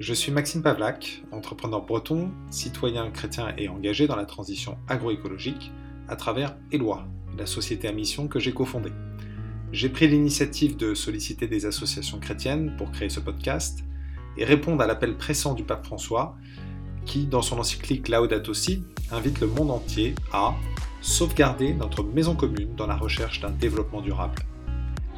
Je suis Maxime Pavlak, entrepreneur breton, citoyen chrétien et engagé dans la transition agroécologique à travers Eloi, la société à mission que j'ai cofondée. J'ai pris l'initiative de solliciter des associations chrétiennes pour créer ce podcast et répondre à l'appel pressant du pape François qui, dans son encyclique Laudato Si, invite le monde entier à sauvegarder notre maison commune dans la recherche d'un développement durable.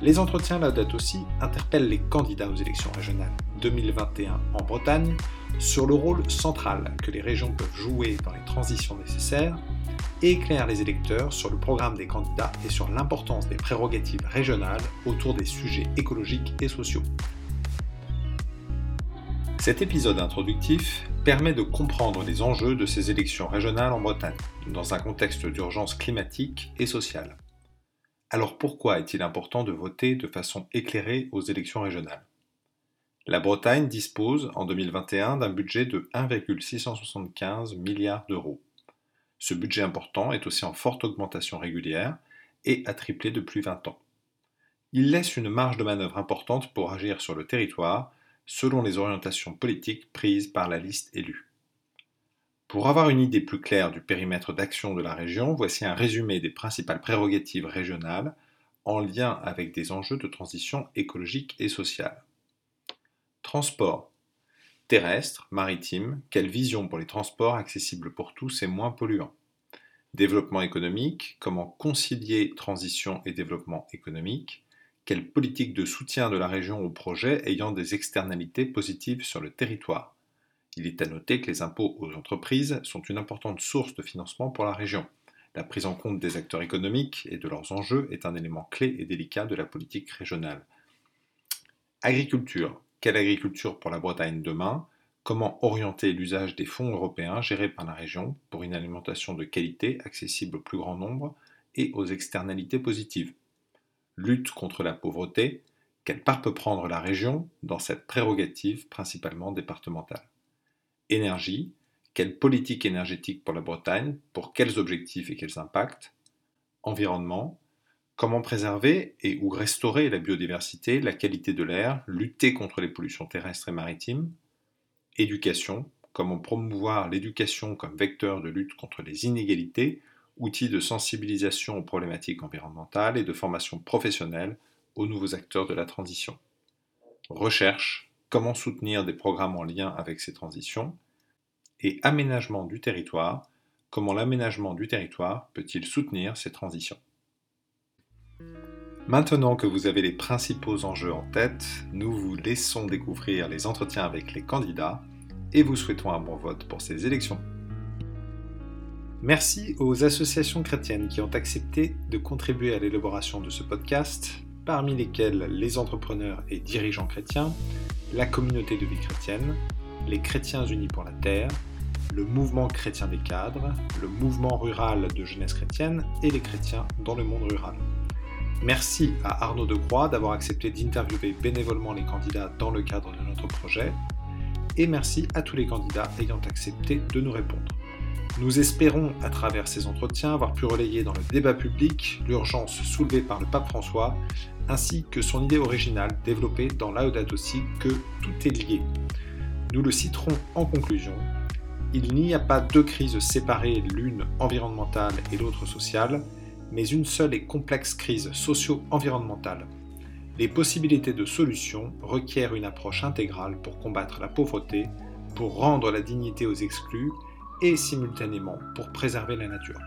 Les entretiens Laudato Si interpellent les candidats aux élections régionales 2021 en Bretagne sur le rôle central que les régions peuvent jouer dans les transitions nécessaires et éclairent les électeurs sur le programme des candidats et sur l'importance des prérogatives régionales autour des sujets écologiques et sociaux. Cet épisode introductif permet de comprendre les enjeux de ces élections régionales en Bretagne, dans un contexte d'urgence climatique et sociale. Alors pourquoi est-il important de voter de façon éclairée aux élections régionales? La Bretagne dispose en 2021 d'un budget de 1,675 milliards d'euros. Ce budget important est aussi en forte augmentation régulière et a triplé depuis 20 ans. Il laisse une marge de manœuvre importante pour agir sur le territoire selon les orientations politiques prises par la liste élue. Pour avoir une idée plus claire du périmètre d'action de la région, voici un résumé des principales prérogatives régionales en lien avec des enjeux de transition écologique et sociale. Transport. Terrestre, maritime, quelle vision pour les transports accessibles pour tous et moins polluants Développement économique, comment concilier transition et développement économique? Quelle politique de soutien de la région aux projets ayant des externalités positives sur le territoire? Il est à noter que les impôts aux entreprises sont une importante source de financement pour la région. La prise en compte des acteurs économiques et de leurs enjeux est un élément clé et délicat de la politique régionale. Agriculture. Agriculture pour la Bretagne demain Comment orienter l'usage des fonds européens gérés par la région pour une alimentation de qualité accessible au plus grand nombre et aux externalités positives Lutte contre la pauvreté. Quelle part peut prendre la région dans cette prérogative principalement départementale Énergie. Quelle politique énergétique pour la Bretagne Pour quels objectifs et quels impacts Environnement. Comment préserver et ou restaurer la biodiversité, la qualité de l'air, lutter contre les pollutions terrestres et maritimes Éducation. Comment promouvoir l'éducation comme vecteur de lutte contre les inégalités, outil de sensibilisation aux problématiques environnementales et de formation professionnelle aux nouveaux acteurs de la transition. Recherche. Comment soutenir des programmes en lien avec ces transitions Et aménagement du territoire. Comment l'aménagement du territoire peut-il soutenir ces transitions Maintenant que vous avez les principaux enjeux en tête, nous vous laissons découvrir les entretiens avec les candidats et vous souhaitons un bon vote pour ces élections. Merci aux associations chrétiennes qui ont accepté de contribuer à l'élaboration de ce podcast, parmi lesquelles les entrepreneurs et dirigeants chrétiens, la communauté de vie chrétienne, les chrétiens unis pour la terre, le mouvement chrétien des cadres, le mouvement rural de jeunesse chrétienne et les chrétiens dans le monde rural. Merci à Arnaud Decroix d'avoir accepté d'interviewer bénévolement les candidats dans le cadre de notre projet. Et merci à tous les candidats ayant accepté de nous répondre. Nous espérons, à travers ces entretiens, avoir pu relayer dans le débat public l'urgence soulevée par le pape François, ainsi que son idée originale développée dans Laudato Si que tout est lié. Nous le citerons en conclusion. Il n'y a pas deux crises séparées, l'une environnementale et l'autre sociale, mais une seule et complexe crise socio-environnementale. Les possibilités de solution requièrent une approche intégrale pour combattre la pauvreté, pour rendre la dignité aux exclus et simultanément pour préserver la nature.